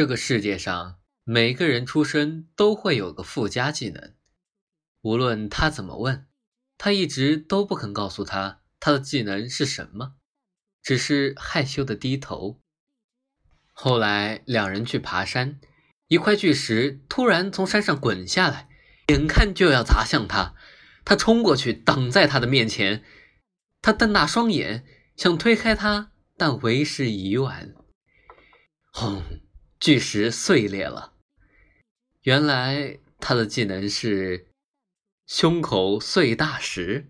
这个世界上，每个人出生都会有个附加技能。无论他怎么问，他一直都不肯告诉他他的技能是什么，只是害羞的低头。后来两人去爬山，一块巨石突然从山上滚下来，眼看就要砸向他，他冲过去挡在他的面前。他瞪大双眼想推开他，但为时已晚。轰！巨石碎裂了。原来他的技能是胸口碎大石。